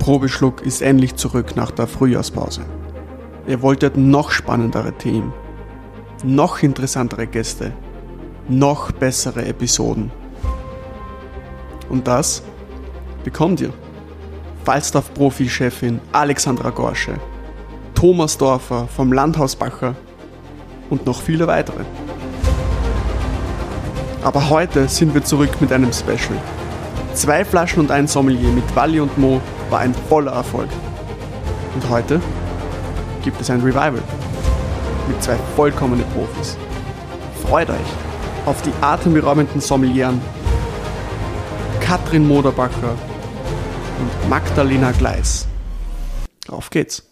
Probeschluck ist endlich zurück nach der Frühjahrspause. Ihr wolltet noch spannendere Themen, noch interessantere Gäste, noch bessere Episoden. Und das bekommt ihr. Falstaff-Profi-Chefin Alexandra Gorsche, Thomas Dorfer vom Landhausbacher und noch viele weitere. Aber heute sind wir zurück mit einem Special. Zwei Flaschen und ein Sommelier mit Walli und Mo war ein voller Erfolg. Und heute gibt es ein Revival mit zwei vollkommenen Profis. Freut euch auf die atemberaubenden Sommelieren Katrin Moderbacher und Magdalena Gleis. Auf geht's!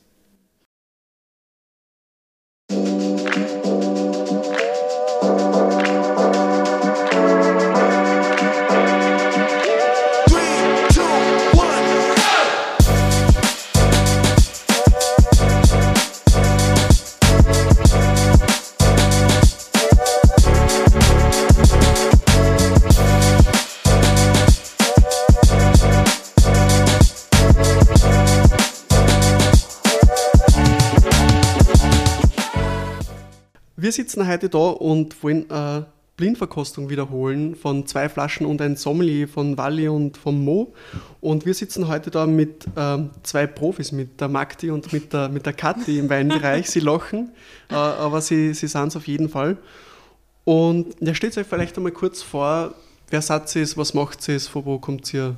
Sitzen heute da und wollen eine Blindverkostung wiederholen von zwei Flaschen und ein Sommelier von Walli und von Mo. Und wir sitzen heute da mit ähm, zwei Profis, mit der Magdi und mit der, mit der Kathi im Weinbereich. Sie lachen, äh, aber sie, sie sind es auf jeden Fall. Und ja, stellt euch vielleicht einmal kurz vor, wer seid ihr, was macht ihr, von wo kommt ihr?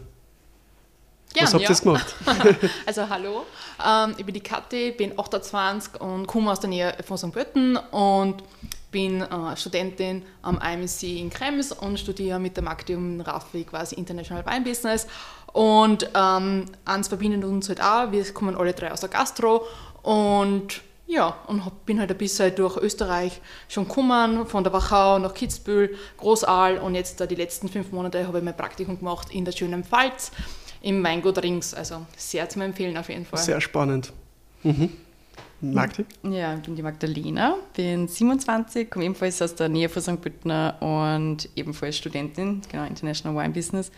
Gern, was habt ihr ja. gemacht? also hallo, ähm, ich bin die Kathi, bin 28 und komme aus der Nähe von St. Pölten und bin äh, Studentin am IMC in Krems und studiere mit der Magdi und Raffi quasi International Wine Business. Und ähm, eins verbindet uns halt auch, wir kommen alle drei aus der Gastro und ja, und hab, bin halt ein bisschen durch Österreich schon gekommen, von der Wachau nach Kitzbühel, Großaal und jetzt äh, die letzten fünf Monate habe ich mein Praktikum gemacht in der schönen Pfalz im Weingut Rings. Also sehr zu empfehlen auf jeden Fall. Sehr spannend. Mhm. Magdi? Ja, ich bin die Magdalena, bin 27, komme ebenfalls aus der Nähe von St. Pölten und ebenfalls Studentin, genau, International Wine Business.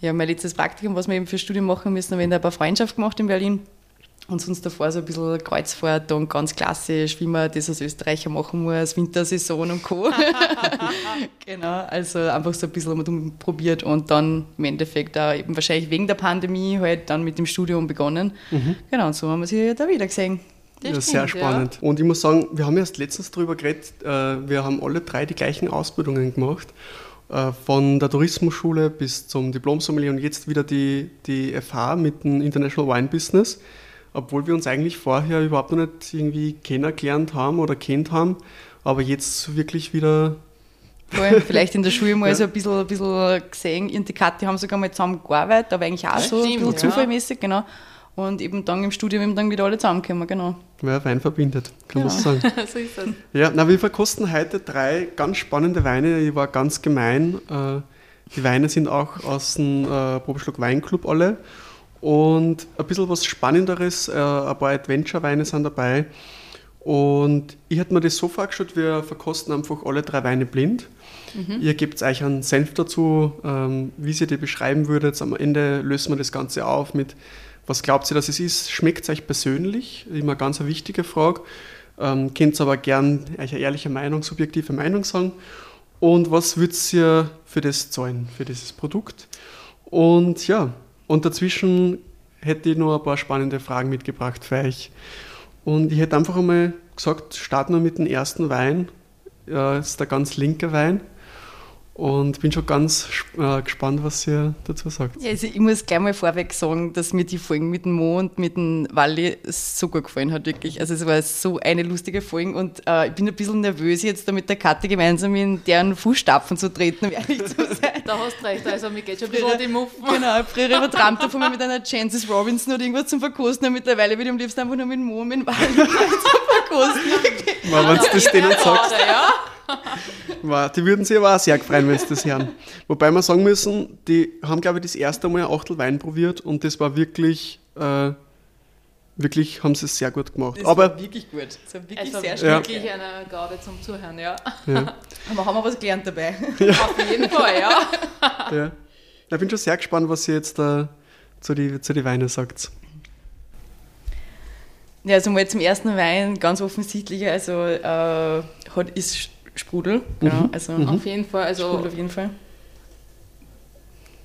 Ja, mein letztes Praktikum, was wir eben für Studium machen müssen, haben wir in der Freundschaft gemacht in Berlin. Und sonst davor so ein bisschen Kreuzfahrt und ganz klassisch, wie man das als Österreicher machen muss, Wintersaison und Co. genau, also einfach so ein bisschen mal probiert und dann im Endeffekt auch eben wahrscheinlich wegen der Pandemie halt dann mit dem Studium begonnen. Mhm. Genau, und so haben wir sie da wieder gesehen. Das ja, sehr spannend. Ja. Und ich muss sagen, wir haben erst letztens darüber geredet, äh, wir haben alle drei die gleichen Ausbildungen gemacht. Äh, von der Tourismusschule bis zum Diplom-Sommelier und jetzt wieder die, die FH mit dem International Wine Business obwohl wir uns eigentlich vorher überhaupt noch nicht irgendwie kennengelernt haben oder kennt haben, aber jetzt wirklich wieder. Voll, vielleicht in der Schule mal ja. so ein bisschen, ein bisschen gesehen, und die Kathi haben sogar mal zusammen gearbeitet, aber eigentlich auch so Stimmt, ein bisschen ja. zufallmäßig, genau. Und eben dann im Studium eben dann wieder alle zusammenkommen, genau. Ja, Wein verbindet, kann genau. man so sagen. so ist das. Ja, na, wir verkosten heute drei ganz spannende Weine. Ich war ganz gemein. Äh, die Weine sind auch aus dem äh, Probeschluck Weinclub alle. Und ein bisschen was Spannenderes, äh, ein paar Adventure-Weine sind dabei. Und ich hätte mir das so vorgestellt, wir verkosten einfach alle drei Weine blind. Mhm. Ihr gebt euch einen Senf dazu, ähm, wie ihr die beschreiben würdet. Am Ende lösen wir das Ganze auf mit, was glaubt ihr, dass es ist? Schmeckt es euch persönlich? Immer eine ganz wichtige Frage. Ähm, könnt aber gern euch eine ehrliche Meinung, subjektive Meinung sagen. Und was würdet ihr für das zahlen, für dieses Produkt? Und ja, und dazwischen hätte ich noch ein paar spannende Fragen mitgebracht für euch. Und ich hätte einfach einmal gesagt, starten wir mit dem ersten Wein. Das ist der ganz linke Wein. Und bin schon ganz äh, gespannt, was ihr dazu sagt. Ja, also ich muss gleich mal vorweg sagen, dass mir die Folgen mit dem Mo und mit dem Walli so gut gefallen hat, wirklich. Also es war so eine lustige Folge und äh, ich bin ein bisschen nervös, jetzt da mit der Katte gemeinsam in deren Fußstapfen zu treten, um ehrlich zu sein. da hast du recht, also mir geht schon ein bisschen die Muffen. Genau, früher übertrammt davon mal mit einer Chances Robinson oder irgendwas zum Verkosten und mittlerweile würde ich am liebsten einfach nur mit dem Mo und mit dem Walli zum Verkosten. Mal, wenn du das denen sagst. Ja. Die würden sich aber auch sehr freuen, wenn sie das hören. Wobei wir sagen müssen, die haben, glaube ich, das erste Mal ein Achtel Wein probiert und das war wirklich, äh, wirklich haben sie es sehr gut gemacht. Das aber, war wirklich gut. Das war wirklich also sehr schön. Ja. Wirklich eine Gabe zum Zuhören, ja. ja. Aber haben wir was gelernt dabei. Ja. Auf jeden Fall, ja. ja. Ich bin schon sehr gespannt, was sie jetzt da zu den zu die Weinen sagt. Ja, also mal zum ersten Wein ganz offensichtlich, also äh, hat, ist Sprudel, genau. Mhm. Also mhm. auf jeden Fall. Also Sprudel auf jeden Fall.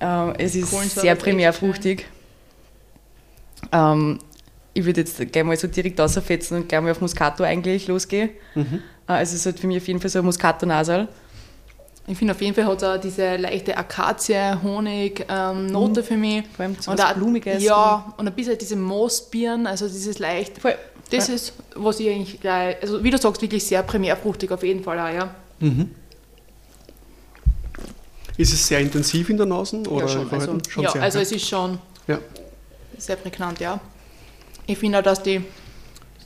Ähm, es ist sehr primärfruchtig. Ähm, ich würde jetzt gleich mal so direkt rausfetzen und gleich mal auf Muscato eigentlich losgehen. Mhm. Äh, also es hat für mich auf jeden Fall so ein Muscato-Nasal. Ich finde auf jeden Fall hat er diese leichte Akazie, Honig, ähm, Note mhm. für mich. Vor allem so und was Blumiges. Ja, und ein bisschen diese Moosbirnen, also dieses leicht. Voll. Das ist, was ich eigentlich gleich, also wie du sagst, wirklich sehr primärfruchtig auf jeden Fall auch, ja. Mhm. Ist es sehr intensiv in der Nase? Oder ja, schon. Also, schon ja, sehr, also ja. es ist schon sehr prägnant, ja. Ich finde auch, dass die,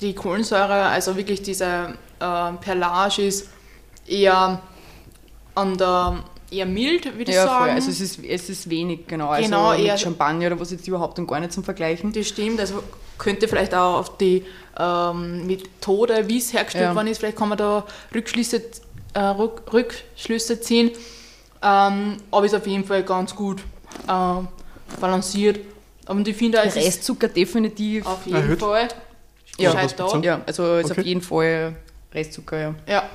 die Kohlensäure, also wirklich diese äh, Perlage ist eher an der eher mild, würde ich ja, sagen. Voll. Also es ist, es ist wenig, genau. Also genau mit eher, Champagner oder was jetzt überhaupt und gar nicht zum Vergleichen. Das stimmt, also könnte vielleicht auch auf die ähm, Methode, wie es hergestellt ja. worden ist, vielleicht kann man da Rückschlüsse, äh, Rück, Rückschlüsse ziehen. Ähm, aber ist auf jeden Fall ganz gut äh, balanciert. Und ich finde, es Restzucker definitiv. Auf jeden Erhöht. Fall. Ja, da. ja, also ist okay. auf jeden Fall Restzucker, ja. Ja.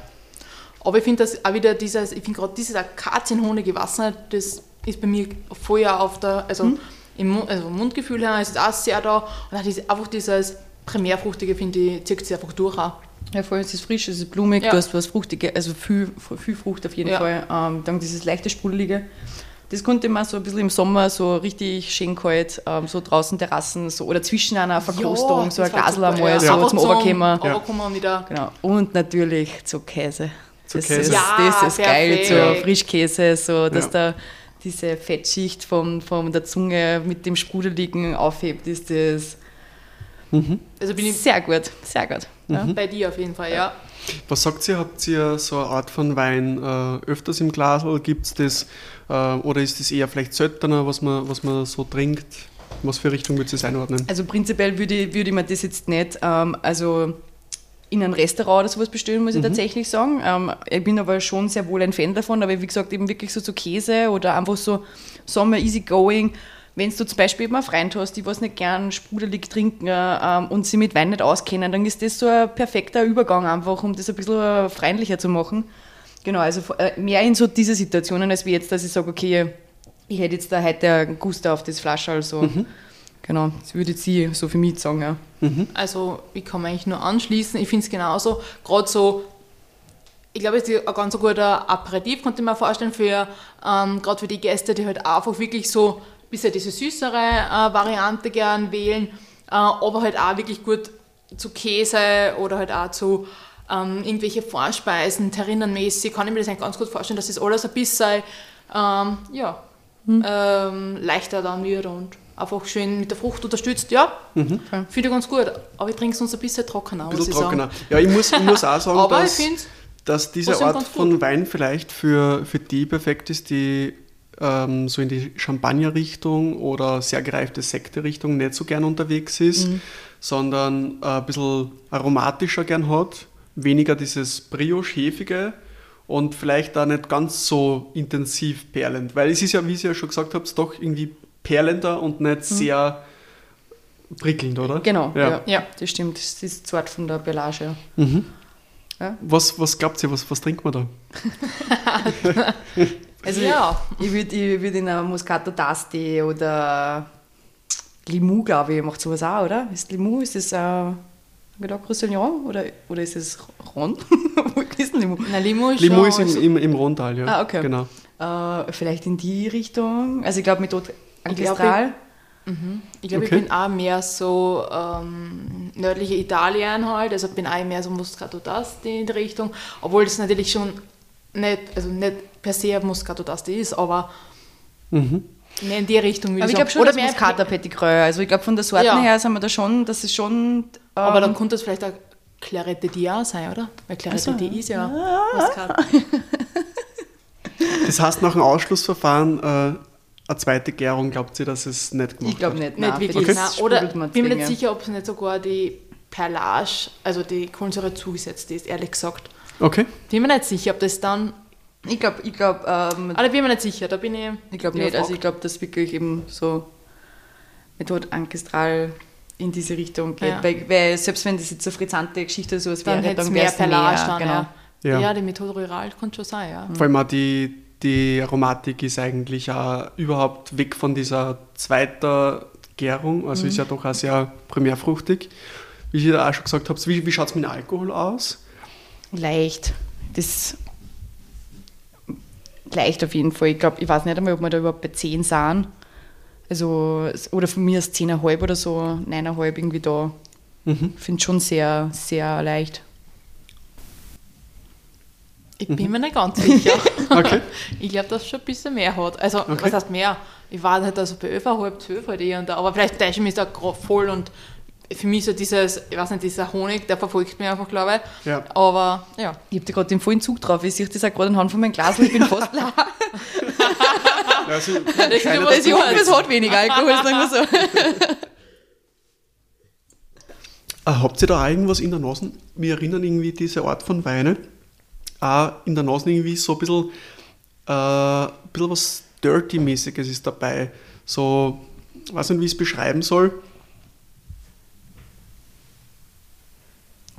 Aber ich finde das auch wieder dieses, ich finde gerade dieses Akazienhohnige Wasser, das ist bei mir vorher auf der, also hm. im also Mundgefühl her ist es auch sehr da und auch diese, einfach dieses Primärfruchtige, finde ich, zieht sich einfach durch auch. Ja, vor allem ist es frisch, es ist blumig, ja. du hast was Fruchtiges, also viel, viel Frucht auf jeden ja. Fall. Ähm, dann dieses leichte Sprudelige. Das konnte man so ein bisschen im Sommer so richtig schön kalt, ähm, so draußen Terrassen so, oder zwischen einer Verkostung, ja, so ein Glasl einmal ja. so zum Oberkämmer. Ja. Genau. Und natürlich zu Käse. Das ist, ja, das ist geil, so Frischkäse, so dass da diese Fettschicht von, von der Zunge mit dem Sprudeligen aufhebt, ist das mhm. also bin ich sehr gut, sehr gut. Mhm. Bei dir auf jeden Fall, ja. Was sagt ihr? Habt ihr so eine Art von Wein äh, öfters im Glas oder gibt es das? Äh, oder ist das eher vielleicht seltener, was man, was man so trinkt? Was für Richtung würdest du das einordnen? Also prinzipiell würde ich, würde ich mir das jetzt nicht, ähm, also in ein Restaurant oder sowas bestellen, muss ich mhm. tatsächlich sagen. Ähm, ich bin aber schon sehr wohl ein Fan davon, aber wie gesagt, eben wirklich so zu Käse oder einfach so Sommer easy going. Wenn du zum Beispiel eben einen Freund hast, die was nicht gern sprudelig trinken ähm, und sie mit Wein nicht auskennen, dann ist das so ein perfekter Übergang einfach, um das ein bisschen äh, freundlicher zu machen. Genau, also äh, mehr in so diese Situationen, als wie jetzt, dass ich sage, okay, ich hätte jetzt da heute Guster auf das Flasche, also mhm. Genau, das würde ich so für mich sagen, ja. Mhm. Also ich kann mich eigentlich nur anschließen. Ich finde es genauso. Gerade so, ich glaube, es ist ein ganz guter Aperitif, könnte ich mir vorstellen, für, ähm, gerade für die Gäste, die halt einfach wirklich so ein bisschen diese süßere äh, Variante gern wählen, äh, aber halt auch wirklich gut zu Käse oder halt auch zu ähm, irgendwelche Vorspeisen, terrinnenmäßig, kann ich mir das eigentlich ganz gut vorstellen, dass das alles ein bisschen ähm, ja, mhm. ähm, leichter dann wird und einfach schön mit der Frucht unterstützt, ja, mhm. finde ich ganz gut. Aber ich trinke es uns ein bisschen trockener. Ein bisschen trockener. Sagen. Ja, ich muss, ich muss auch sagen, dass, dass diese Art von Wein vielleicht für, für die perfekt ist, die ähm, so in die Champagner-Richtung oder sehr gereifte Sekte-Richtung nicht so gern unterwegs ist, mhm. sondern äh, ein bisschen aromatischer gern hat, weniger dieses Brioche-Hefige und vielleicht da nicht ganz so intensiv perlend, weil es ist ja, wie Sie ja schon gesagt habt, doch irgendwie perlender und nicht mhm. sehr prickelnd, oder? Genau, ja. ja. ja das stimmt. Das ist Zart von der Belage. Mhm. Ja. Was, was glaubt ihr, was, was trinkt man da? also ja. ich, würde ich würd in einer Muscato d'Asti oder Limoux, glaube ich, macht sowas auch, oder? Ist Limoux, ist das äh, gedacht Roussillon oder, oder ist es Ron? Wo ist denn Limoux? Na, Limoux ist, Limoux ist im, im, im Rhontal, ja. Ah, okay. Genau. Äh, vielleicht in die Richtung. Also ich glaube mit Ich glaube, ich, glaub, okay. ich, bin auch mehr so ähm, nördliche Italien halt, also bin auch mehr so Muscato d'Asti in die Richtung, obwohl das natürlich schon nicht, also nicht per se Muscato d'Asti ist, aber mhm. mehr in die Richtung würde ich glaube schon, Oder mehr Petit Creux, also ich glaube von der Sorten ja. her sind wir da schon, das ist schon... Ähm, aber dann könnte das vielleicht auch Clarette Dia sein, oder? Weil Clarette also. ist ja ah. Muscat. Das heißt, nach dem Ausschlussverfahren äh, eine zweite Gärung, glaubt ihr, dass es nicht gemacht Ich glaube nicht, nicht wirklich. Okay. Nein. Oder bin mir nicht sicher, ob es nicht sogar die Perlage, also die Kohlensäure zugesetzt ist, ehrlich gesagt. Okay. Bin mir nicht sicher, ob das dann... Ich glaube, ich glaube... Ähm, Aber da bin mir nicht sicher, da bin ich... Ich glaube nicht, also ich glaube, dass wirklich eben so... Methode Ancestral in diese Richtung geht. Ja. Weil, weil, selbst wenn das jetzt eine frizzante Geschichte oder sowas dann wäre, dann wäre es mehr, dann, genau. ja. ja. die Methode Rural kann schon sein, ja. Vor allem auch die, die Aromatik ist eigentlich auch überhaupt weg von dieser zweiten Gärung, also mhm. ist ja doch auch sehr primärfruchtig. Wie ihr auch schon gesagt habt, wie, wie schaut es mit dem Alkohol aus? Leicht. Das leicht auf jeden Fall. Ich glaube, ich weiß nicht einmal, ob wir da überhaupt bei 10 sind. Also, oder von mir ist 10,5 oder so, 9,5 irgendwie da. Mhm. Ich finde es schon sehr, sehr leicht. Ich bin mhm. mir nicht ganz sicher. okay. Ich glaube, dass es schon ein bisschen mehr hat. Also, okay. was heißt mehr? Ich war halt also bei 11,5, 12 halt eher. Da, aber vielleicht täusche ich mich da voll und für mich so dieses, ich weiß nicht, dieser Honig, der verfolgt mich einfach, glaube ich. Ja. Aber ja. Ich habe da gerade den vollen Zug drauf. Ich sehe das auch gerade anhand von meinem Glas ich bin fast leer. also, das ist das ich hoffe, es hat weniger Alkohol, sagen wir so. Ah, habt ihr da irgendwas in der Nase? Wir erinnern irgendwie diese Art von Weine. Auch in der Nase irgendwie so ein bisschen, äh, ein bisschen was Dirty-mäßiges ist dabei. So, ich weiß nicht, wie ich es beschreiben soll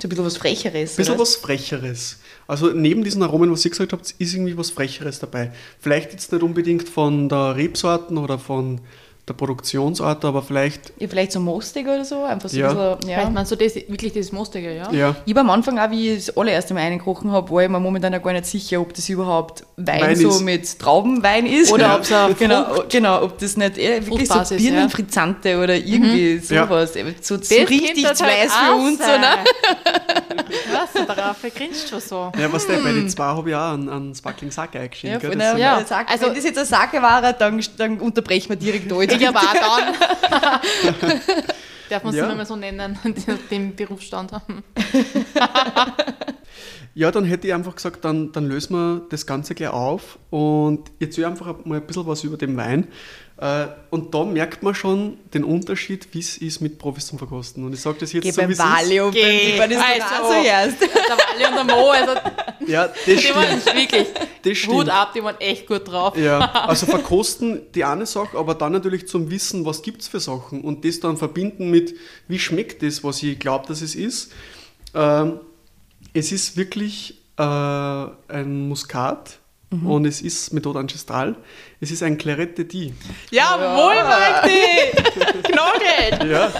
So ein bisschen was Frecheres. Ein bisschen oder? was Frecheres. Also neben diesen Aromen, was ihr gesagt habt, ist irgendwie was Frecheres dabei. Vielleicht jetzt nicht unbedingt von der Rebsorten oder von der Produktionsart, aber vielleicht. Ja, vielleicht so mostig oder so, einfach so ja. ein bisschen. Ja. Vielleicht meinst du das, wirklich das Mostige, ja? ja. Ich habe am Anfang auch, wie ich das allererste Mal eingekochen habe, war ich mir momentan auch gar nicht sicher, ob das überhaupt Wein, Wein so ist. mit Traubenwein ist. Oder ja. ob es genau, genau, ob das nicht eher wirklich so Birnenfrizzante ja. oder irgendwie mhm. sowas. So, so richtig zu weiß für uns, oder? was, darauf grinst schon so. Ja, was der, bei den zwei habe ich auch einen, einen Sparkling Sake eingeschenkt. Ja, ja, ja. Also, wenn das jetzt ein Sake war, dann, dann unterbrechen wir direkt durch. Ich aber auch dann. Darf man es ja. nicht mehr so nennen, den Berufsstand haben. ja, dann hätte ich einfach gesagt, dann, dann lösen wir das Ganze gleich auf und jetzt ich einfach mal ein bisschen was über den Wein. Äh, und da merkt man schon den Unterschied, wie es ist, mit Profis zum Verkosten. Und ich sage das jetzt Geh so, wie es Valio, ist. Geh beim also, zuerst. Der Valio und der Mo, also ja, das die stimmt. Waren wirklich das stimmt. Hut ab, die waren echt gut drauf. Ja, also verkosten die eine Sache, aber dann natürlich zum Wissen, was gibt es für Sachen und das dann verbinden mit, wie schmeckt das, was ich glaube, dass es ist. Ähm, es ist wirklich äh, ein Muskat Mhm. Und es ist Methode Ancestral. Es ist ein Claret de Die. Jawohl, ja. Magdi! Knorrgeld! Ja.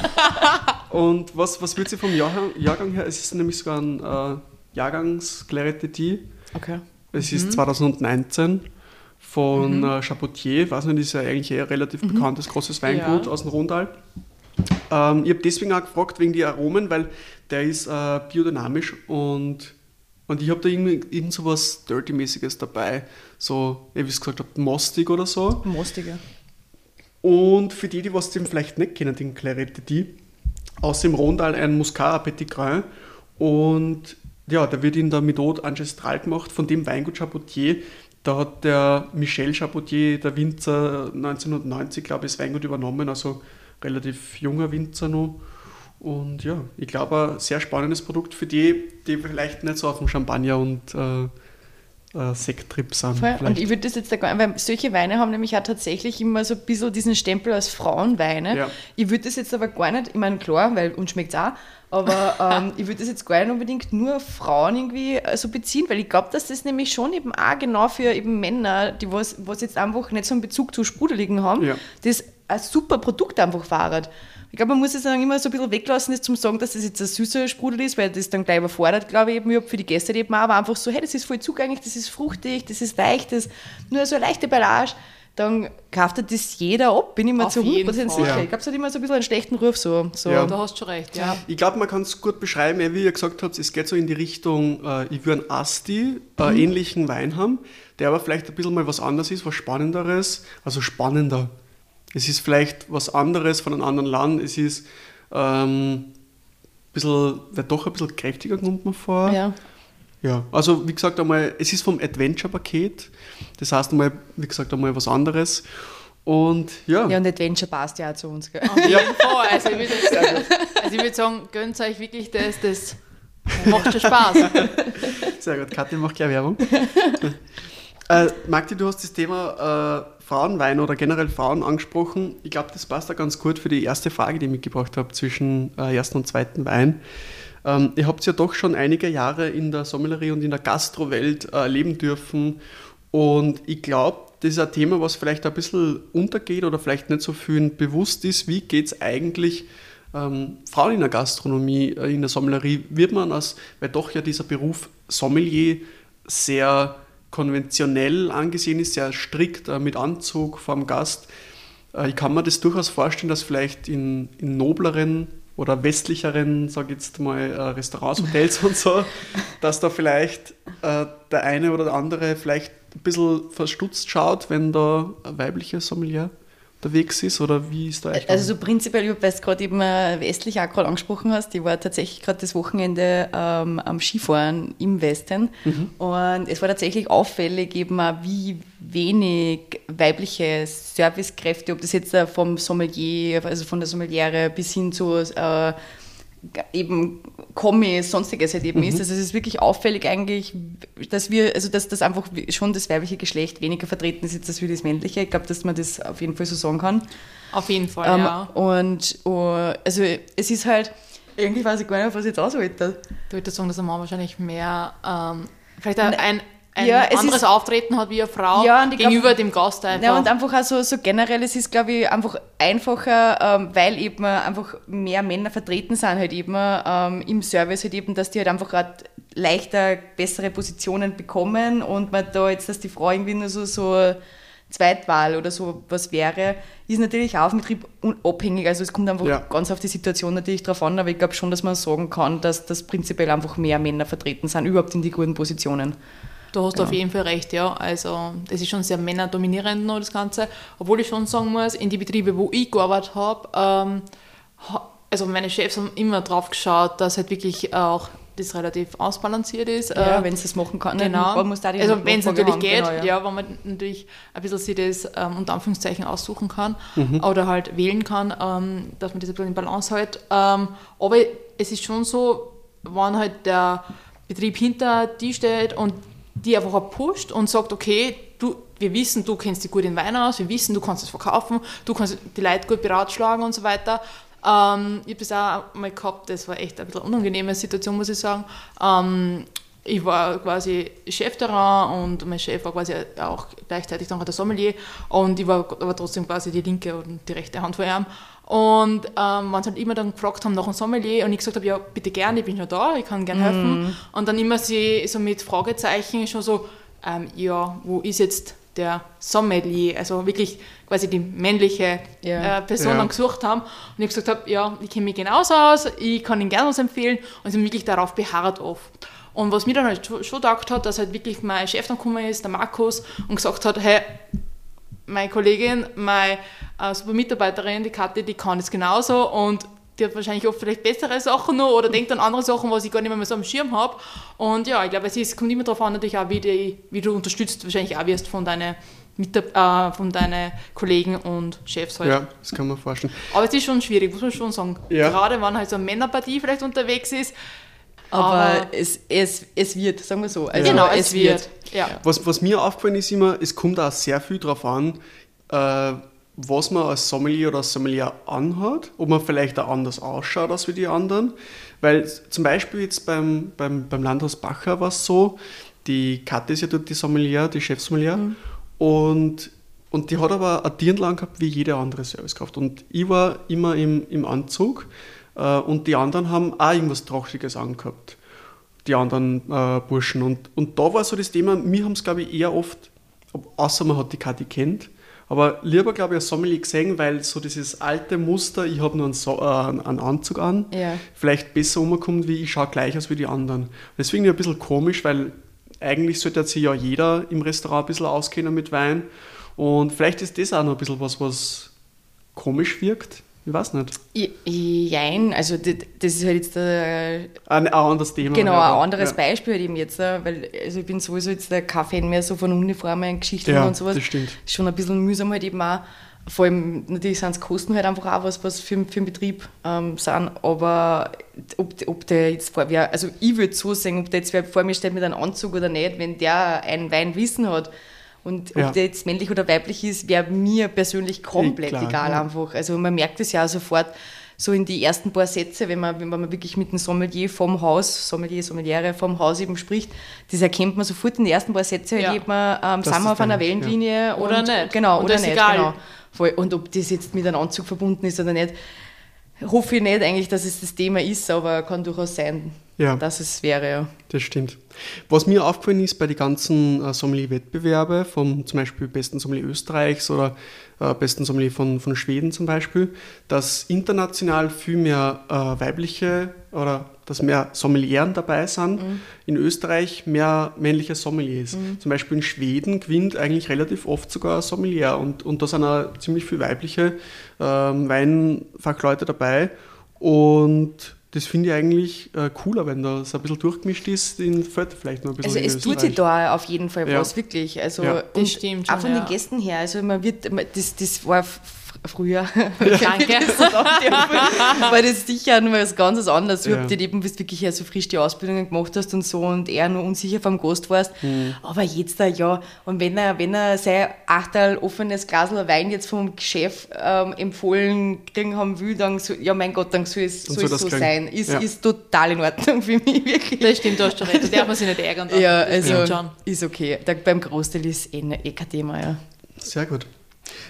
Und was, was wird sie vom Jahrgang, Jahrgang her? Es ist nämlich sogar ein äh, Jahrgangs Claret de Die. Okay. Es ist mhm. 2019 von mhm. äh, Chapotier. Ich weiß nicht, ist ja eigentlich eher relativ mhm. bekanntes, großes Weingut ja. aus dem Rundal. Ähm, ich habe deswegen auch gefragt wegen die Aromen, weil der ist äh, biodynamisch und und ich habe da irgend, irgend so was Dirty-mäßiges dabei. So, wie ich gesagt habe, Mostig oder so. Mostig, ja. Und für die, die was den vielleicht nicht kennen, den Clarette die, aus dem Rondal ein Muscat Petit Grain. Und ja, der wird in der Methode Ancestral gemacht von dem Weingut Chapotier. Da hat der Michel Chapotier, der Winzer, 1990, glaube ich, das Weingut übernommen, also relativ junger Winzer noch. Und ja, ich glaube, ein sehr spannendes Produkt für die, die vielleicht nicht so auf dem Champagner und äh, äh, Sekttrip sind. Voll. Und ich würde das jetzt da gar weil solche Weine haben nämlich auch tatsächlich immer so ein bisschen diesen Stempel als Frauenweine. Ja. Ich würde das jetzt aber gar nicht, ich meine, klar, weil uns schmeckt es auch, aber ähm, ich würde das jetzt gar nicht unbedingt nur Frauen irgendwie äh, so beziehen, weil ich glaube, dass das nämlich schon eben auch genau für eben Männer, die was, was jetzt einfach nicht so einen Bezug zu Sprudeligen haben, ja. das ein super Produkt einfach fahren. Ich glaube, man muss es dann immer so ein bisschen weglassen, ist zum sagen, dass das jetzt ein süßer Sprudel ist, weil das dann gleich überfordert, glaube ich, eben für die Gäste eben auch, aber einfach so, hey, das ist voll zugänglich, das ist fruchtig, das ist weich, das nur so eine leichte Ballage, dann kauft das jeder ab, bin ich mir zu 100% sicher. Ja. Ich glaube, es hat immer so ein bisschen einen schlechten Ruf. So. so. Ja. Da hast du schon recht, ja. Ich glaube, man kann es gut beschreiben, wie ihr gesagt habt, es geht so in die Richtung, äh, ich würde einen Asti, äh, mhm. ähnlichen Wein haben, der aber vielleicht ein bisschen mal was anderes ist, was Spannenderes, also spannender. Es ist vielleicht was anderes von einem anderen Land. Es ist ähm, ein bisschen, wird doch ein bisschen kräftiger, kommt man vor. Ja. Ja, also wie gesagt einmal, es ist vom Adventure-Paket. Das heißt einmal, wie gesagt, einmal was anderes. Und ja. Ja, und Adventure passt ja auch zu uns. Gell? Auf jeden Fall. Also ich würde also würd sagen, gönnt euch wirklich das, das macht schon Spaß. Sehr gut, Katja macht gleich Werbung. Äh, Magdi, du hast das Thema äh, Frauenwein oder generell Frauen angesprochen. Ich glaube, das passt da ganz gut für die erste Frage, die ich mitgebracht habe zwischen äh, ersten und zweiten Wein. Ähm, ihr habt ja doch schon einige Jahre in der Sommelerie und in der Gastrowelt äh, leben dürfen. Und ich glaube, das ist ein Thema, was vielleicht ein bisschen untergeht oder vielleicht nicht so vielen bewusst ist. Wie geht es eigentlich ähm, Frauen in der Gastronomie, äh, in der Sommelerie? Wird man als, weil doch ja dieser Beruf Sommelier sehr konventionell angesehen ist, sehr strikt äh, mit Anzug vom Gast. Äh, ich kann mir das durchaus vorstellen, dass vielleicht in, in nobleren oder westlicheren, sage ich jetzt mal, äh, Restaurants, Hotels und so, dass da vielleicht äh, der eine oder der andere vielleicht ein bisschen verstutzt schaut, wenn da ein weiblicher Sommelier unterwegs ist oder wie ist da eigentlich? Also so prinzipiell, weil du gerade eben äh, westlich auch gerade angesprochen hast, ich war tatsächlich gerade das Wochenende ähm, am Skifahren im Westen mhm. und es war tatsächlich auffällig eben auch, wie wenig weibliche Servicekräfte, ob das jetzt äh, vom Sommelier, also von der Sommeliere bis hin zu äh, eben Kommis, sonstiges halt eben mhm. ist. Also es ist wirklich auffällig eigentlich, dass wir, also dass das einfach schon das weibliche Geschlecht weniger vertreten ist als wie das männliche. Ich glaube, dass man das auf jeden Fall so sagen kann. Auf jeden Fall, ähm, ja. Und uh, also es ist halt, irgendwie weiß ich gar nicht, was ich jetzt aushalte. Du würdest sagen, dass ein Mann wahrscheinlich mehr ähm, vielleicht ein, ein ja, anderes ist, Auftreten hat wie eine Frau ja, gegenüber glaub, dem Gast einfach. Ja, und einfach auch so, so generell, es ist, glaube ich, einfach einfacher, ähm, weil eben einfach mehr Männer vertreten sind halt eben ähm, im Service halt eben, dass die halt einfach gerade leichter bessere Positionen bekommen und man da jetzt, dass die Frau irgendwie nur so, so Zweitwahl oder so was wäre, ist natürlich auch auf dem Betrieb abhängig. Also es kommt einfach ja. ganz auf die Situation natürlich drauf an, aber ich glaube schon, dass man sagen kann, dass das prinzipiell einfach mehr Männer vertreten sind, überhaupt in die guten Positionen. Da hast du auf jeden Fall recht, ja. Also das ist schon sehr männerdominierend noch das Ganze. Obwohl ich schon sagen muss, in die Betriebe, wo ich gearbeitet habe, ähm, also meine Chefs haben immer drauf geschaut, dass halt wirklich auch das relativ ausbalanciert ist. Ja, äh, wenn es das machen kann. Genau. Man muss da die also wenn es natürlich haben, geht, genau, ja. ja. wenn man natürlich ein bisschen sich das ähm, unter Anführungszeichen aussuchen kann mhm. oder halt wählen kann, ähm, dass man das ein bisschen in Balance hält. Ähm, aber es ist schon so, wenn halt der Betrieb hinter die steht und die einfach pusht und sagt, okay, du, wir wissen, du kennst dich gut in Wein aus, wir wissen, du kannst es verkaufen, du kannst die Leute gut beratschlagen und so weiter. Ähm, ich habe das auch mal gehabt, das war echt ein bisschen unangenehme Situation, muss ich sagen. Ähm, ich war quasi Chef daran und mein Chef war quasi auch gleichzeitig dann der Sommelier und ich war aber trotzdem quasi die linke und die rechte Hand von ihm. Und ähm, wenn sie halt immer dann gefragt haben nach einem Sommelier und ich gesagt habe, ja, bitte gerne, ich bin schon da, ich kann gerne mm. helfen. Und dann immer sie so mit Fragezeichen schon so, ähm, ja, wo ist jetzt der Sommelier, also wirklich quasi die männliche ja. äh, Person ja. dann gesucht haben. Und ich gesagt habe, ja, ich kenne mich genauso aus, ich kann Ihnen gerne was empfehlen. Und sie haben wirklich darauf beharrt oft. Und was mir dann halt schon, schon gedacht hat, dass halt wirklich mein Chef dann gekommen ist, der Markus, und gesagt hat, hey, meine Kollegin, meine äh, super Mitarbeiterin, die Kathi, die kann es genauso und die hat wahrscheinlich oft vielleicht bessere Sachen noch oder denkt an andere Sachen, was ich gar nicht mehr so am Schirm habe. Und ja, ich glaube, es kommt immer darauf an, natürlich auch, wie, die, wie du unterstützt wahrscheinlich auch wirst von deinen äh, von deinen Kollegen und Chefs halt. Ja, das kann man vorstellen. Aber es ist schon schwierig, muss man schon sagen. Ja. Gerade wenn halt so eine Männerpartie vielleicht unterwegs ist, aber, es, es, es wird, sagen wir so. Also genau, es, es wird. wird. Ja. Was, was mir aufgefallen ist immer, es kommt auch sehr viel darauf an, äh, was man als Sommelier oder als Sommelier anhat, ob man vielleicht auch anders ausschaut als wie die anderen. Weil zum Beispiel jetzt beim, beim, beim Landhaus Bacher war es so, die Katte ist ja dort die Sommelier, die Chefsommelier, mhm. und, und die hat aber ein Dirndl gehabt wie jede andere Servicekraft. Und ich war immer im, im Anzug äh, und die anderen haben auch irgendwas Trachtiges angehabt, die anderen äh, Burschen. Und, und da war so das Thema, wir haben es, glaube ich, eher oft, außer man hat die Kati kennt, aber lieber, glaube ich, als Sommelier gesehen, weil so dieses alte Muster, ich habe nur einen, so äh, einen, Anzug an, ja. vielleicht besser umkommt, wie ich schaue gleich aus wie die anderen. Deswegen ein bisschen komisch, weil eigentlich sollte sich ja jeder im Restaurant ein bisschen auskennen mit Wein. Und vielleicht ist das auch noch ein bisschen was, was komisch wirkt. Ich weiß nicht. Jein, also das ist halt jetzt ein, ein anderes Thema. Genau, ein anderes ja. Beispiel halt eben jetzt, weil also ich bin sowieso jetzt kein Fan mehr so von Uniformen, Geschichten ja, und sowas. das stimmt. Schon ein bisschen mühsam halt eben auch. Vor allem, natürlich sind es Kosten halt einfach auch was, was für, für den Betrieb ähm, sind, aber ob, ob der jetzt vor mir, also ich würde so sagen, ob der jetzt vor mir steht mit einem Anzug oder nicht, wenn der ein Weinwissen hat, Und ob der jetzt männlich oder weiblich ist, wäre mir persönlich komplett Klar, egal ja. einfach. Also man merkt es ja sofort so in die ersten paar Sätze, wenn man, wenn man wirklich mit dem Sommelier vom Haus, Sommelier, Sommeliere vom Haus eben spricht, das erkennt man sofort in den ersten paar Sätze, ja. erlebt man, ähm, sind wir auf einer Wellenlinie ja. oder nicht. Genau, und oder nicht. Egal. Genau. Voll. Und ob das jetzt mit einem Anzug verbunden ist oder nicht, hoffe ich nicht eigentlich, dass es das Thema ist, aber kann durchaus sein, ja. dass es wäre. Ja. Das stimmt. Was mir aufgefallen ist bei den ganzen äh, Sommelier-Wettbewerbe, vom zum Beispiel besten Sommelier Österreichs oder äh, besten Sommelier von, von Schweden zum Beispiel, dass international viel mehr äh, weibliche oder dass mehr Sommelieren dabei sind. Mhm. In Österreich mehr männliche Sommeliers. Mhm. Zum Beispiel in Schweden gewinnt eigentlich relativ oft sogar ein Sommelier und, und da sind auch ziemlich viele weibliche ähm, Weinfachleute dabei. Und das finde ich eigentlich äh, cooler, wenn das ein bisschen durchgemischt ist, in fällt vielleicht noch ein bisschen Also es tut sich da auf jeden Fall ja. was, wirklich. Also ja. das stimmt schon, auch von ja. den Gästen her, also man wird, das, das war früher. Danke. weil das sicher noch was ganz anderes. Ja. Du eben, bis wirklich ja so frisch die Ausbildungen gemacht hast und so und eher nur unsicher vom Gast warst. Mhm. Aber jetzt da, ja. Und wenn er, wenn er sein Achtel offenes Glas Wein jetzt vom Chef ähm, empfohlen kriegen haben will, dann so, ja mein Gott, dann soll es, soll es so sein. Ist, ja. ist total in Ordnung für mich, wirklich. Das stimmt, du hast schon recht. Da darf man sich nicht ärgern. Ja, also ist okay. Da, beim Großteil ist eh, eh kein Thema, ja. Sehr gut.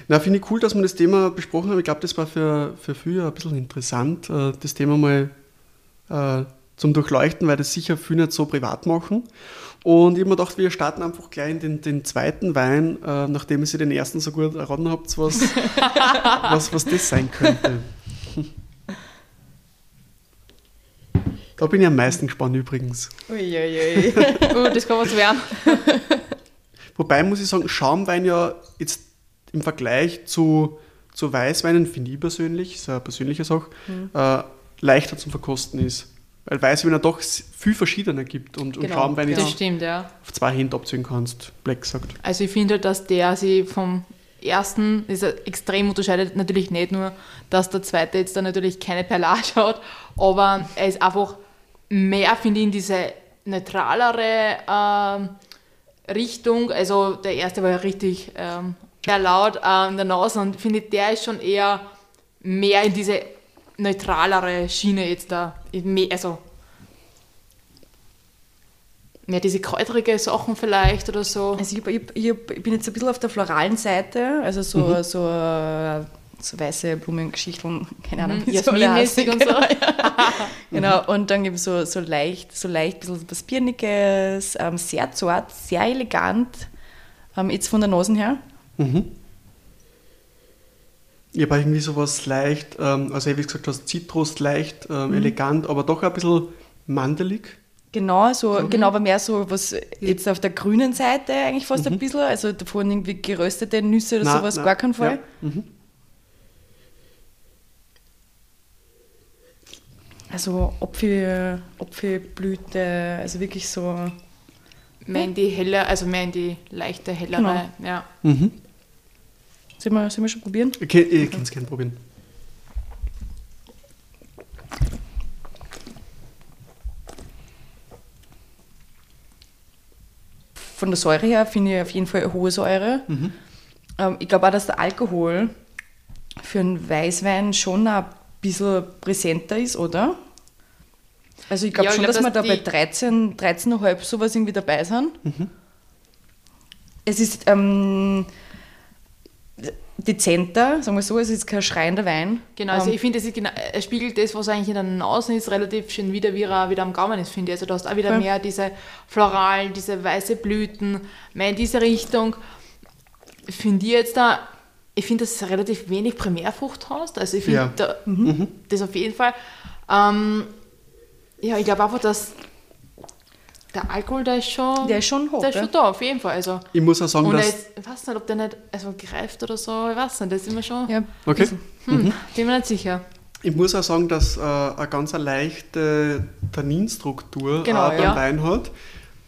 Na, finde ich cool, dass wir das Thema besprochen haben. Ich glaube, das war für, für viele ein bisschen interessant, äh, das Thema mal äh, zum Durchleuchten, weil das sicher viele nicht so privat machen. Und ich habe mir gedacht, wir starten einfach gleich in den, den zweiten Wein, äh, nachdem ihr den ersten so gut erraten habt, was, was, was das sein könnte. Da bin ich am meisten gespannt übrigens. Uiuiui. uh, das kann was werden. Wobei muss ich sagen, Schaumwein ja jetzt im Vergleich zu, zu Weißweinen, finde ich persönlich, ist eine persönliche Sache, mhm. äh, leichter zum Verkosten ist. Weil Weißwein ja doch viel verschiedener gibt und, genau, und Schaumwein genau. stimmt, ja. auf zwei Hände abziehen kannst, Black gesagt. Also ich finde, dass der sich vom ersten ist extrem unterscheidet. Natürlich nicht nur, dass der zweite jetzt da natürlich keine Perlage hat, aber er ist einfach mehr, finde ich, in diese neutralere äh, Richtung. Also der erste war ja richtig ähm, sehr laut äh, in der Nase und finde, der ist schon eher mehr in diese neutralere Schiene jetzt da. Also mehr diese kräuterige Sachen vielleicht oder so. Also ich, ich, ich, bin jetzt ein bisschen auf der floralen Seite, also so, mhm. so, äh, so weiße Blumengeschichten, keine Ahnung, mhm. Jasminmäßig und genau, so. Ja. genau, und dann eben so, so leicht, so leicht, ein bisschen was Birniges, ähm, sehr zart, sehr elegant, ähm, jetzt von der Nase her. Mhm. Ich habe irgendwie sowas leicht, ähm, also wie gesagt hast, Zitrus leicht, ähm, mhm. elegant, aber doch ein bisschen mandelig. Genau, so, mhm. genau, aber mehr so was jetzt auf der grünen Seite eigentlich fast mhm. ein bisschen, also davon irgendwie geröstete Nüsse oder na, sowas, na, gar kein Fall. Ja. Mhm. Also Apfel, Apfelblüte, also wirklich so. Mehr in die helle, also mehr in die leichte, hellere, genau. ja. Mhm. Sollen wir, sollen wir schon probieren? Okay, ich kann es gerne probieren. Von der Säure her finde ich auf jeden Fall eine hohe Säure. Mhm. Ähm, ich glaube auch, dass der Alkohol für einen Weißwein schon ein bisschen präsenter ist, oder? Also ich glaube ja, schon, glaub, dass, dass wir da bei 13, 13,5 sowas irgendwie dabei sind. Mhm. Es ist ähm, dezenter, sagen wir so, es ist kein schreiender Wein. Genau, also ähm, ich finde, es genau, spiegelt das, was eigentlich in der Nase ist, relativ schön wieder, wie er wieder am Gaumen ist, finde ich. Also du hast auch wieder ja. mehr diese floralen, diese weiße Blüten, mehr in diese Richtung. Finde ich jetzt da, ich finde, dass es relativ wenig Primärfrucht hast. Also ich finde ja. da, mhm. das auf jeden Fall. Ähm, ja, ich glaube einfach, dass der Alkohol, der ist schon, der ist schon hoch. Der ist schon da, auf jeden Fall. Also, ich muss auch sagen, und dass. Jetzt, ich weiß nicht, ob der nicht also greift oder so, ich weiß nicht, das ist immer schon. Ja. Okay. Also, hm, mhm. Bin mir nicht sicher. Ich muss auch sagen, dass äh, eine ganz leichte Tanninstruktur genau, beim ja. Wein hat.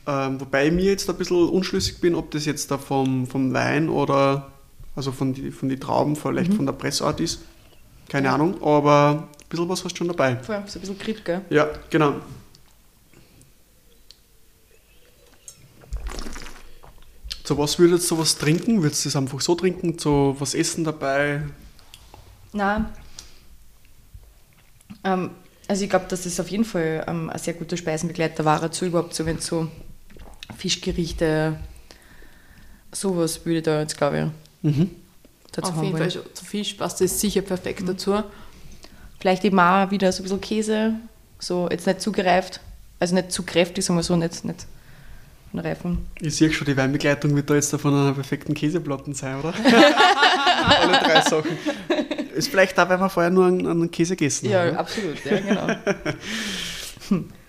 Ähm, wobei ich mir jetzt ein bisschen unschlüssig bin, ob das jetzt da vom, vom Wein oder also von den von die Trauben vielleicht mhm. von der Pressart ist. Keine ja. Ahnung, aber ein bisschen was hast du schon dabei. Vor allem so ein bisschen Grip, gell? Ja, genau. Zu was würdest du was trinken? Würdest du es einfach so trinken? Zu was essen dabei? Nein. Ähm, also ich glaube, dass das auf jeden Fall ähm, ein sehr guter Speisenbegleiter war dazu überhaupt so, wenn so Fischgerichte, sowas würde ich da jetzt glaube ich mhm. dazu Auf jeden Fall zu Fisch passt das sicher perfekt mhm. dazu. Vielleicht eben auch wieder so ein bisschen Käse, so jetzt nicht zu gereift, also nicht zu kräftig, sagen wir so, nicht, nicht Reifen. Ich sehe schon, die Weinbegleitung wird da jetzt von einer perfekten Käseplatten sein, oder? Alle drei Sachen. Ist vielleicht da, weil wir vorher nur einen, einen Käse gegessen ja, haben. Ja, absolut, ja, genau.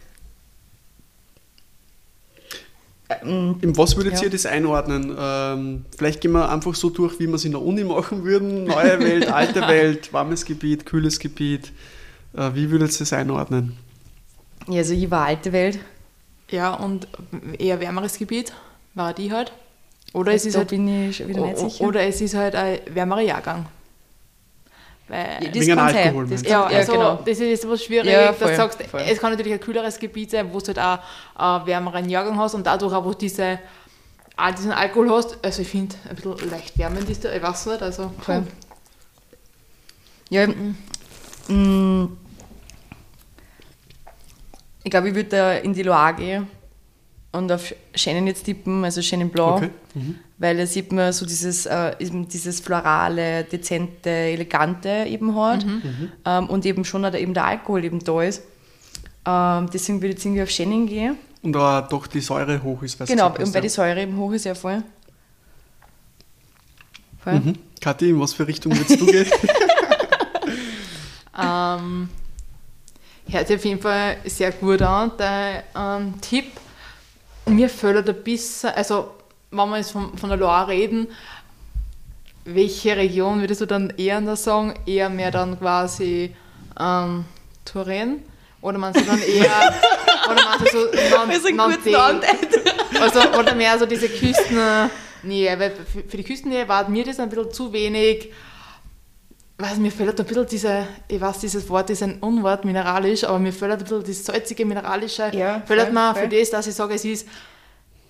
In was würdet ja. ihr das einordnen? Ähm, vielleicht gehen wir einfach so durch, wie wir es in der Uni machen würden. Neue Welt, alte Welt, warmes Gebiet, kühles Gebiet. Äh, wie würdet ihr das einordnen? Ja, also ich war alte Welt. Ja, und eher wärmeres Gebiet war die halt. Oder es, ist halt, oder es ist halt ein wärmerer Jahrgang. Weil ja, das Wegen Alkohol. Das, ja, also genau. das ist was schwierig, ja, voll, dass du sagst, voll. es kann natürlich ein kühleres Gebiet sein, wo du halt auch einen wärmeren Jahrgang hast und dadurch auch, wo du diese, auch diesen Alkohol hast. Also ich finde, ein bisschen leicht wärmend ist der, ich weiß nicht, also... Voll. Ja, mhm. Ich glaube, ich würde da in die Loire gehen und auf Chenin jetzt tippen, also Chenin Blanc, okay. mhm. weil da sieht man so dieses, äh, dieses florale, dezente, elegante eben hat mhm. ähm, und eben schon eben der Alkohol eben da ist. Ähm, deswegen würde ich jetzt irgendwie auf Chenin gehen. Und da doch die Säure hoch ist. Genau, und weil die Säure eben hoch ist, ja voll. voll. Mhm. Kathi, in was für Richtung würdest du gehen? ähm, hört sich auf jeden Fall sehr gut an, der ähm, Tipp. Mir fällt ein bisschen, also wenn wir jetzt von, von der Loire reden, welche Region würdest du dann eher da sagen? Eher mehr dann quasi ähm, Touraine? Oder meinst du dann eher, oder meinst du so non, Wir sind non also, Oder mehr so diese Küsten, nee, weil für die Küstennähe war mir das ein bisschen zu wenig weiß, mir fällt ein bisschen diese, ich weiß, dieses Wort ist ein Unwort, mineralisch, aber mir fällt ein bisschen das salzige, mineralische, ja, fällt mir für das, dass ich sage, es ist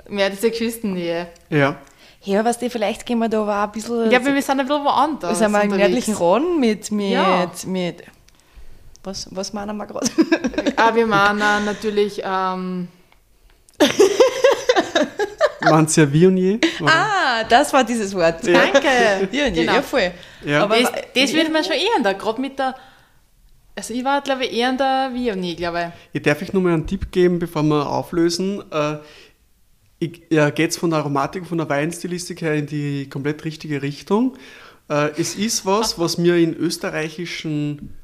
mehr diese Küstennähe. Ja. Ja, was die vielleicht gehen wir da aber ein bisschen. Ja, wir sind ein bisschen woanders. Wir sind mal im nördlichen Rhône mit, mit, ja. mit. Was, was meinen wir gerade? ah, wir meinen natürlich. Ähm, Ja Vionier? Ah, das war dieses Wort. Ja. Danke. Vionier, genau. ja voll. Ja. Aber das, das würde man schon eher da, gerade mit der. Also ich war, glaube ich, eher in der Vionier, glaube ich. Ich darf euch nochmal einen Tipp geben, bevor wir auflösen. Äh, ja, geht es von der Aromatik, von der Weinstilistik her in die komplett richtige Richtung. Äh, es ist was, was mir in österreichischen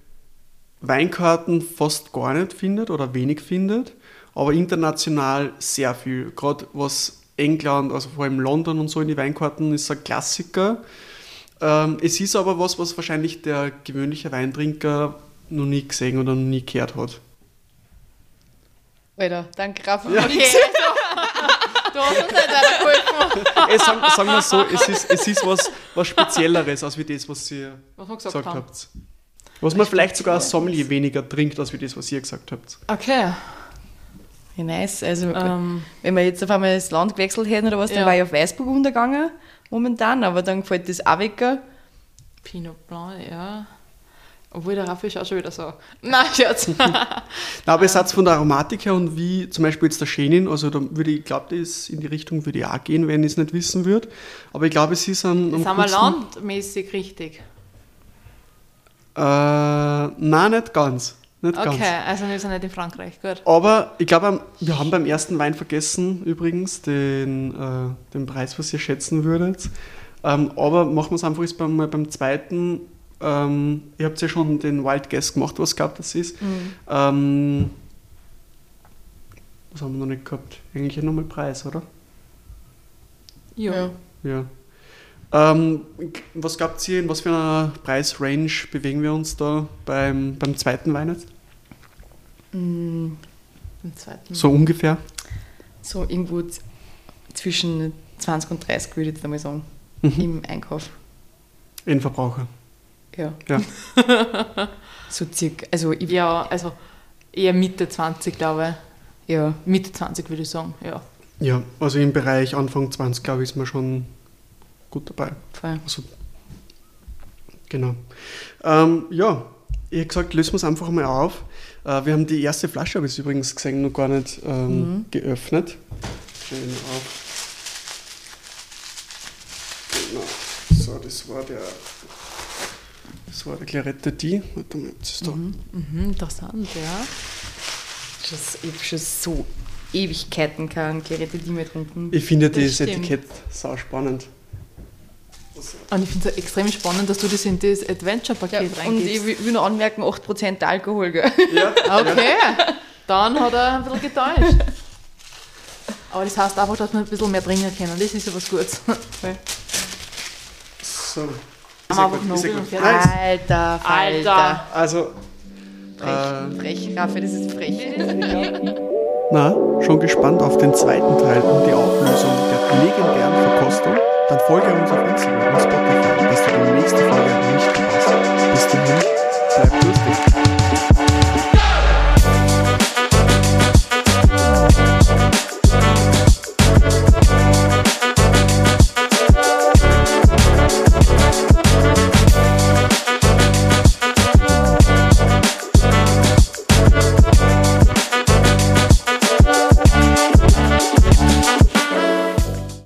Weinkarten fast gar nicht findet oder wenig findet, aber international sehr viel. Gerade was England, also vor allem London und so in die Weinkarten, ist ein Klassiker. Ähm, es ist aber was, was wahrscheinlich der gewöhnliche Weintrinker noch nie gesehen oder noch nie gehört hat. Alter, danke, Rafa. Ja. Okay, also, du hast uns nicht weitergeholfen. sagen, sagen wir so, es ist, es ist was, was Spezielleres, als wie das, was ihr was gesagt, gesagt habt. Was man vielleicht sogar als Sommelier weniger trinkt, als wie das, was ihr gesagt habt. Okay. Ja, nice. Also, ähm, wenn wir jetzt auf einmal das Land gewechselt hätten oder was, dann ja. war ich auf Weißburg untergegangen momentan, aber dann gefällt das auch weg. Pinot Blanc, ja. Obwohl der Raffi ist auch schon wieder so. Nein, Scherz. Na, aber es hat von der Aromatik her und wie zum Beispiel jetzt der Chenin, also da würde ich, glaube, das in die Richtung würde ich auch gehen, wenn ich es nicht wissen würde. Aber ich glaube, es ist ein. Ist wir landmäßig richtig? Äh, nein, nicht ganz. Nicht okay, ganz. also wir sind nicht in Frankreich, gut. Aber ich glaube, wir haben beim ersten Wein vergessen, übrigens, den, äh, den Preis, was ihr schätzen würdet. Ähm, aber machen wir es einfach jetzt beim, beim zweiten. Ähm, ihr habt ja schon den Wild Guess gemacht, was gab das ist. Mhm. Ähm, was haben wir noch nicht gehabt? Eigentlich nochmal Preis, oder? Ja. Ja. Ähm, was gab es hier, in was für einer Preisrange bewegen wir uns da beim, beim zweiten Wein beim zweiten. So ungefähr? So irgendwo zwischen 20 und 30 würde ich jetzt einmal sagen, mhm. im Einkauf. In Verbraucher? Ja. ja. so circa, also ja, also eher Mitte 20, glaube ich. Ja. Mitte 20 würde ich sagen, ja. Ja, also im Bereich Anfang 20, glaube ich, ist man schon gut dabei. Voll. Also, genau. Ähm, ja, ich habe gesagt, lösen wir es einfach mal auf. Äh, wir haben die erste Flasche, habe ich übrigens gesehen, noch gar nicht ähm, mhm. geöffnet. Schön auf. Genau. So, das war der. Das war der Clarette die. Warte mal, jetzt ist da. Mhm, mhm, interessant, ja. ich habe schon so Ewigkeiten kein Clarette die mehr getrunken. Ich finde das, das Etikett sau spannend. Und ich finde es extrem spannend, dass du das in das Adventure-Paket ja, reingibst. Und ich will nur anmerken, 8% Alkohol, gell? Ja. Okay, dann hat er ein bisschen getäuscht. Aber das heißt einfach, dass wir ein bisschen mehr trinken können. Das ist ja was Gutes. So. Aber noch Alter, Alter. Also. Frech, äh, frech, Raffi, das ist frech. Na, schon gespannt auf den zweiten Teil und die Auflösung der legendären Verkostung? dann folge uns auf Instagram und Spotify, dass du die nächste Folge nicht verpasst. Bis dahin, bleib lustig.